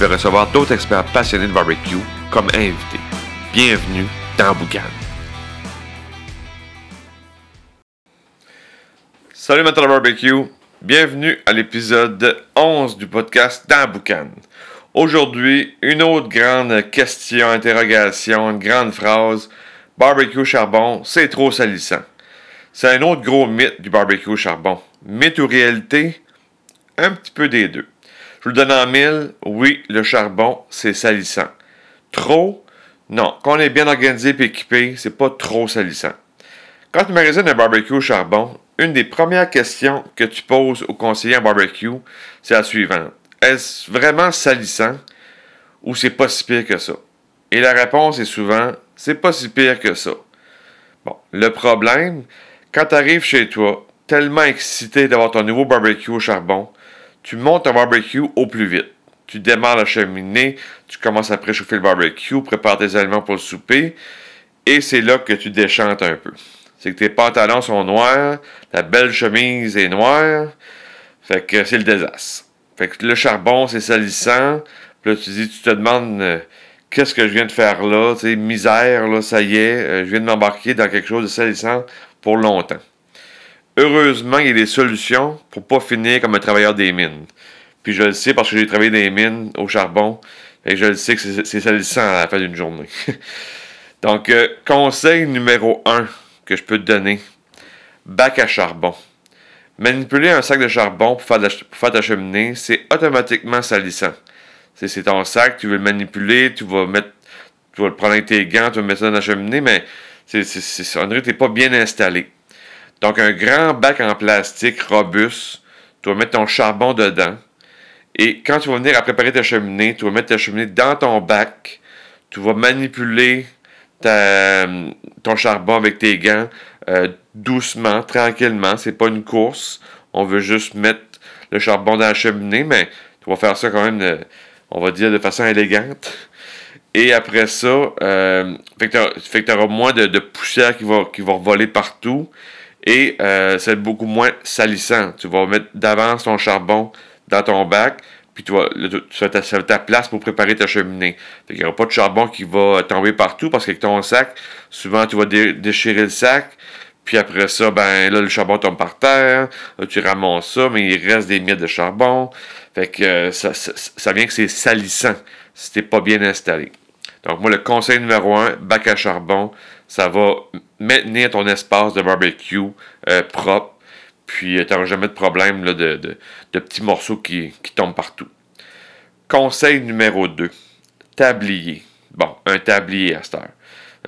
vais recevoir d'autres experts passionnés de barbecue comme invités. Bienvenue dans Boucan. Salut de barbecue, bienvenue à l'épisode 11 du podcast dans Boucan. Aujourd'hui, une autre grande question, interrogation, une grande phrase. Barbecue charbon, c'est trop salissant. C'est un autre gros mythe du barbecue charbon. Mythe ou réalité? Un petit peu des deux. Je vous le donne en mille. Oui, le charbon, c'est salissant. Trop? Non. Quand on est bien organisé et équipé, c'est pas trop salissant. Quand tu magasines un barbecue au charbon, une des premières questions que tu poses au conseiller en barbecue, c'est la suivante. Est-ce vraiment salissant ou c'est pas si pire que ça? Et la réponse est souvent, c'est pas si pire que ça. Bon, le problème, quand tu arrives chez toi, tellement excité d'avoir ton nouveau barbecue au charbon, tu montes ton barbecue au plus vite. Tu démarres la cheminée, tu commences à préchauffer le barbecue, prépares tes aliments pour le souper, et c'est là que tu déchantes un peu. C'est que tes pantalons sont noirs, ta belle chemise est noire, fait que c'est le désastre. Fait que le charbon, c'est salissant, puis là, tu dis, tu te demandes euh, qu'est-ce que je viens de faire là, tu sais, misère, là, ça y est, euh, je viens de m'embarquer dans quelque chose de salissant pour longtemps. Heureusement, il y a des solutions pour pas finir comme un travailleur des mines. Puis je le sais parce que j'ai travaillé dans les mines au charbon. Et je le sais que c'est salissant à la fin d'une journée. Donc, euh, conseil numéro 1 que je peux te donner. Bac à charbon. Manipuler un sac de charbon pour faire, faire ta cheminée, c'est automatiquement salissant. C'est ton sac, tu veux le manipuler, tu vas mettre, tu vas le prendre avec tes gants, tu vas mettre ça dans la cheminée, mais c'est, on dirait que tu n'es pas bien installé. Donc, un grand bac en plastique robuste, tu vas mettre ton charbon dedans. Et quand tu vas venir à préparer ta cheminée, tu vas mettre ta cheminée dans ton bac. Tu vas manipuler ton charbon avec tes gants euh, doucement, tranquillement. C'est pas une course. On veut juste mettre le charbon dans la cheminée, mais tu vas faire ça quand même, on va dire, de façon élégante. Et après ça, euh, fait que tu auras moins de, poussière qui va, qui va voler partout et euh, c'est beaucoup moins salissant. Tu vas mettre d'avance ton charbon dans ton bac, puis tu vas, tu ta, ta, place pour préparer ta cheminée. Il n'y aura pas de charbon qui va tomber partout parce qu'avec ton sac, souvent tu vas déchirer le sac, puis après ça, ben là, le charbon tombe par terre, tu ramasses ça, mais il reste des miettes de charbon. Fait que euh, ça, ça, vient que c'est salissant si t'es pas bien installé. Donc moi, le conseil numéro un, bac à charbon, ça va maintenir ton espace de barbecue euh, propre, puis euh, tu n'auras jamais de problème là, de, de, petits morceaux qui, tombent partout. Conseil numéro 2, tablier. Bon, un tablier à cette heure.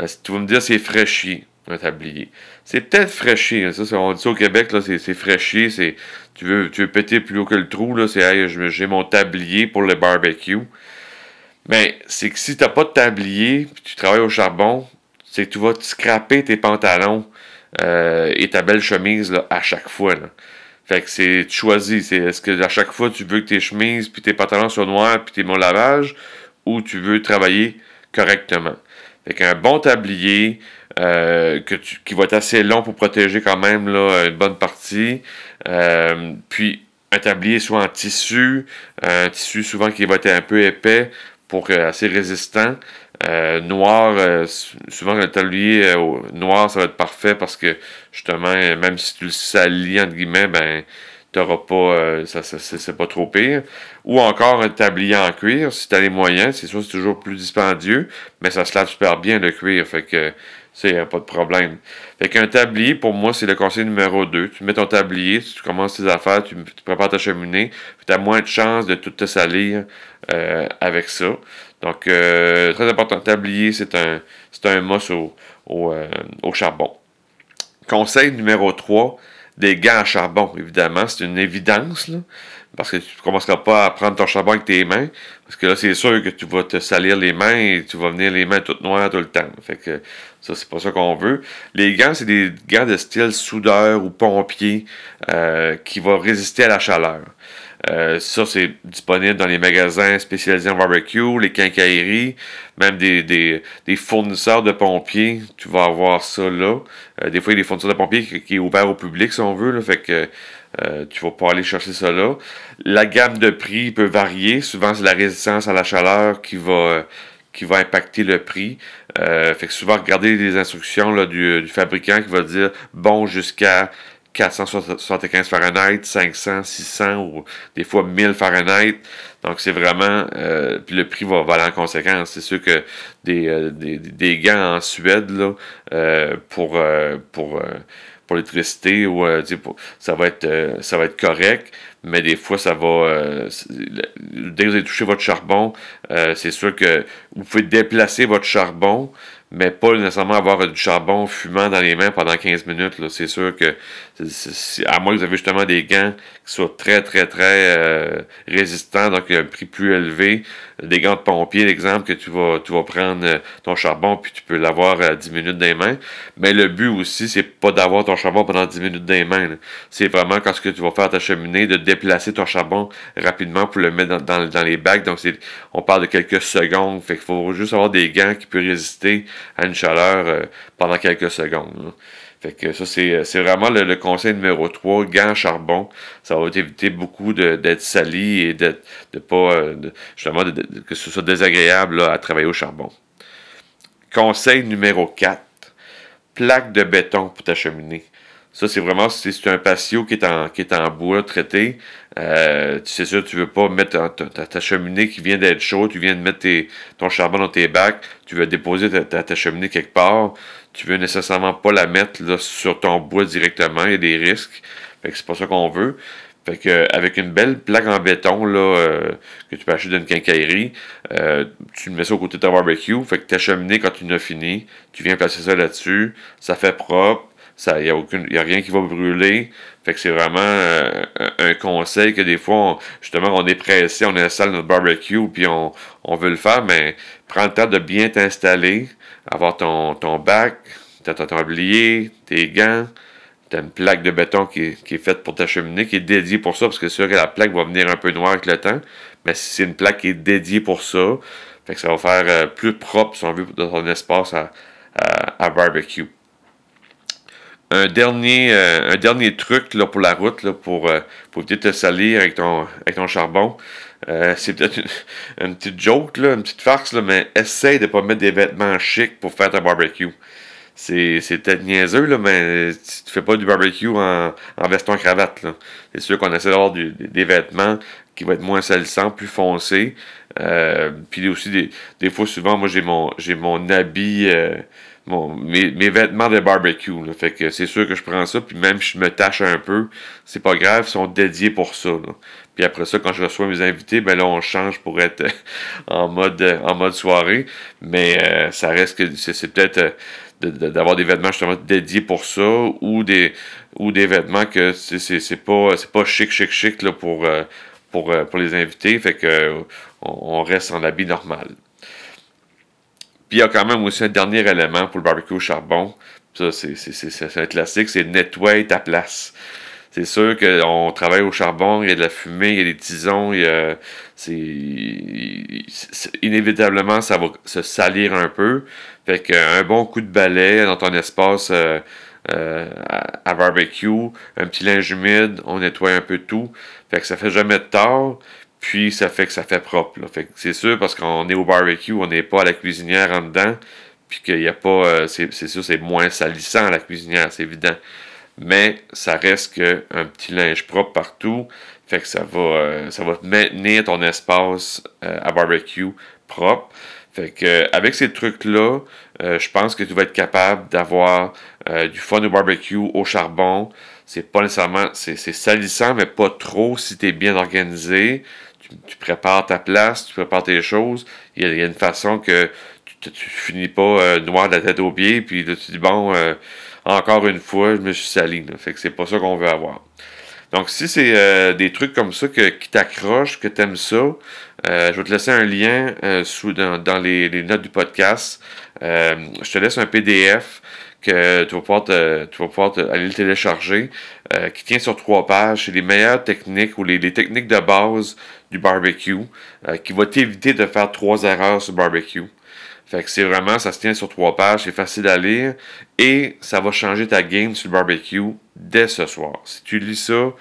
Euh, tu vas me dire c'est fraîchier, un tablier. C'est peut-être fraîchier, hein, ça, on dit ça au Québec, c'est, c'est tu veux, tu veux péter plus haut que le trou, c'est hey, j'ai mon tablier pour le barbecue. Mais c'est que si tu n'as pas de tablier, puis tu travailles au charbon, c'est que tu vas scraper tes pantalons euh, et ta belle chemise à chaque fois. Là. Fait que c'est tu choisis. C'est est-ce que à chaque fois tu veux que tes chemises puis tes pantalons soient noirs puis tes mon lavage ou tu veux travailler correctement. Fait qu'un bon tablier euh, qui va être assez long pour protéger quand même là, une bonne partie. Euh, puis un tablier soit en tissu, un tissu souvent qui va être un peu épais pour assez résistant. Euh, noir, euh, souvent le tablier euh, noir, ça va être parfait parce que justement, même si tu le salis, entre guillemets, ben, t'auras pas, ça, c'est pas trop pire. Ou encore un tablier en cuir, si tu as les moyens, c'est sûr c'est toujours plus dispendieux, mais ça se lave super bien le cuir, fait que ça, y a pas de problème. Fait qu'un tablier, pour moi, c'est le conseil numéro 2. Tu mets ton tablier, tu commences tes affaires, tu, prépares ta cheminée, tu as moins de chances de tout te salir avec ça. Donc, euh, très important, tablier, c'est un, c'est un mousse au, euh, au, charbon. Conseil numéro 3, des gants à charbon, évidemment, c'est une évidence, là, parce que tu ne commenceras pas à prendre ton charbon avec tes mains. Parce que là, c'est sûr que tu vas te salir les mains et tu vas venir les mains toutes noires tout le temps. Fait que ça, c'est pas ça qu'on veut. Les gants, c'est des gants de style soudeur ou pompier euh, qui vont résister à la chaleur. Euh, ça, c'est disponible dans les magasins spécialisés en barbecue, les quincailleries, même des, des, des fournisseurs de pompiers. Tu vas avoir ça là. Euh, des fois, il y a des fournisseurs de pompiers qui, qui est ouvert au public, si on veut. Là, fait que euh, tu vas pas aller chercher ça là. La gamme de prix peut varier. Souvent, c'est la résistance à la chaleur qui va, va impacter le prix. fait que souvent, regardez les instructions du fabricant qui va dire bon jusqu'à 475 Fahrenheit, 500, 600 ou des fois 1000 Fahrenheit. Donc c'est vraiment, euh, puis le prix va valer en conséquence. C'est sûr que des, euh, des, des, gants en Suède là, euh, pour, pour, pour l'électricité, ou, ça, va être, ça va être correct, mais des fois ça va, dès que vous avez touché votre charbon, c'est sûr que vous pouvez déplacer votre charbon, mais pas nécessairement avoir du charbon fumant dans les mains pendant 15 minutes. C'est sûr que, à moins que vous avez justement des gants qui soient très, très, très euh, résistants, donc un prix plus élevé, des gants de pompier, l'exemple, que tu vas, tu vas prendre euh, ton charbon puis tu peux l'avoir à 10 minutes dans les mains. Mais le but aussi, c'est pas d'avoir ton charbon pendant 10 minutes dans les mains. C'est vraiment quand ce que tu vas faire ta cheminée, de déplacer ton charbon rapidement pour le mettre dans, dans, les bacs. Donc, on parle de quelques secondes. Fait qu'il faut juste avoir des gants qui peuvent résister à une chaleur euh, pendant quelques secondes. Fait que ça, c'est, vraiment le, conseil numéro 3, gants charbon. Ça va t'éviter beaucoup d'être sali et de, de pas, euh, justement, que ce soit désagréable à travailler au charbon. Conseil numéro 4, plaque de béton pour ta cheminée. Ça, c'est vraiment si c'est un patio qui est en, qui est en bois traité. Euh, c'est sûr, tu veux pas mettre ta, cheminée qui vient d'être chaude, tu viens de mettre ton charbon dans tes bacs, tu veux déposer ta, cheminée quelque part, tu veux nécessairement pas la mettre là, sur ton bois directement, il y a des risques. Fait que c'est pas ça qu'on veut. Fait que avec une belle plaque en béton là, euh, que tu peux acheter d'une quincaillerie, euh, tu mets ça au côté de ta barbecue. Fait que ta cheminée, quand tu l'as fini, tu viens placer ça là-dessus. Ça fait propre il n'y a, aucune, a rien qui va brûler. Fait que c'est vraiment euh, un conseil que des fois, justement, on est pressé, on installe notre barbecue, puis on, veut le faire, mais prends le temps de bien t'installer, avoir ton, ton bac, ton tablier, tes gants, tu as une plaque de béton qui, est faite pour ta cheminée, qui est dédiée pour ça, parce que c'est sûr que la plaque va venir un peu noire avec le temps, mais c'est une plaque qui est dédiée pour ça, fait que ça va faire euh, plus propre, si on veut, dans ton espace à barbecue un dernier, euh, un dernier truc là, pour la route, là, pour, euh, pour éviter de te salir avec ton, avec ton charbon. Euh, c'est peut-être une, petite joke, là, une petite farce, mais essaye de ne pas mettre des vêtements chics pour faire ta barbecue. C'est, c'est peut-être niaiseux, là, mais tu fais pas du barbecue en, en veston cravate. Là. C'est sûr qu'on essaie d'avoir des vêtements qui vont être moins salissants, plus foncés. puis aussi, des, des fois, souvent, moi, j'ai mon, j'ai mon habit mon, mes, mes, vêtements de barbecue. Là. Fait que c'est sûr que je prends ça, puis même si je me tâche un peu, c'est pas grave, ils sont dédiés pour ça. Là. Puis après ça, quand je reçois mes invités, ben là, on change pour être en mode en mode soirée. Mais euh, ça reste que c'est, peut-être euh, d'avoir des vêtements justement dédiés pour ça ou des ou des vêtements que c'est, pas c'est pas chic chic chic là pour euh, pour, pour les invités fait que on reste en habit normal puis il y a quand même aussi un dernier élément pour le barbecue au charbon. Ça, c'est un classique, c'est nettoyer ta place. C'est sûr qu'on travaille au charbon, il y a de la fumée, il y a des tisons, a, inévitablement, ça va se salir un peu. Fait qu'un bon coup de balai dans ton espace euh, euh, à, barbecue, un petit linge humide, on nettoie un peu tout. Fait que ça fait jamais de tort. Puis ça fait que ça fait propre. Fait c'est sûr parce qu'on est au barbecue, on n'est pas à la cuisinière en dedans. Puis qu'il n'y a pas. Euh, c'est, sûr, c'est moins salissant à la cuisinière, c'est évident. Mais ça reste qu'un petit linge propre partout. Fait que ça va, euh, ça va maintenir ton espace euh, à barbecue propre. Fait que avec ces trucs-là, je pense que tu vas être capable d'avoir du fun au barbecue au charbon. C'est pas nécessairement. C'est, salissant, mais pas trop si tu es bien organisé tu, prépares ta place, tu prépares tes choses. Il y a, une façon que tu, tu finis pas euh, noir de la tête aux pieds, puis là, tu dis bon, euh, encore une fois, je me suis sali. Fait que c'est pas ça qu'on veut avoir. Donc, si c'est des trucs comme ça qui t'accrochent, que tu aimes ça, je vais te laisser un lien sous, dans, les, les, notes du podcast. je te laisse un PDF que tu vas pouvoir, tu vas pouvoir aller le télécharger, euh, qui tient sur trois pages. C'est les meilleures techniques ou les, techniques de base du barbecue, euh, qui va t'éviter de faire trois erreurs sur le barbecue. Fait que c'est vraiment, ça se tient sur trois pages, c'est facile à lire et ça va changer ta game sur le barbecue dès ce soir. Si tu lis ça,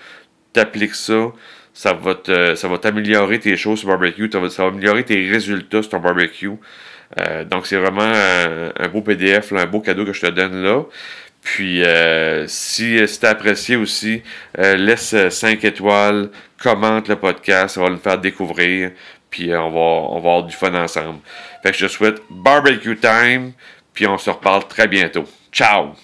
t'appliques ça, ça va, ça va t'améliorer tes choses sur le barbecue, ça va améliorer tes résultats sur ton barbecue. Euh, donc, c'est vraiment un, beau PDF, un beau cadeau que je te donne là. Puis, euh, si, si tu apprécié aussi, euh, laisse 5 étoiles, commente le podcast, ça va le faire découvrir. Puis, on, va, on va avoir du fun ensemble. Fait que je te souhaite barbecue time, puis on se reparle très bientôt. Ciao!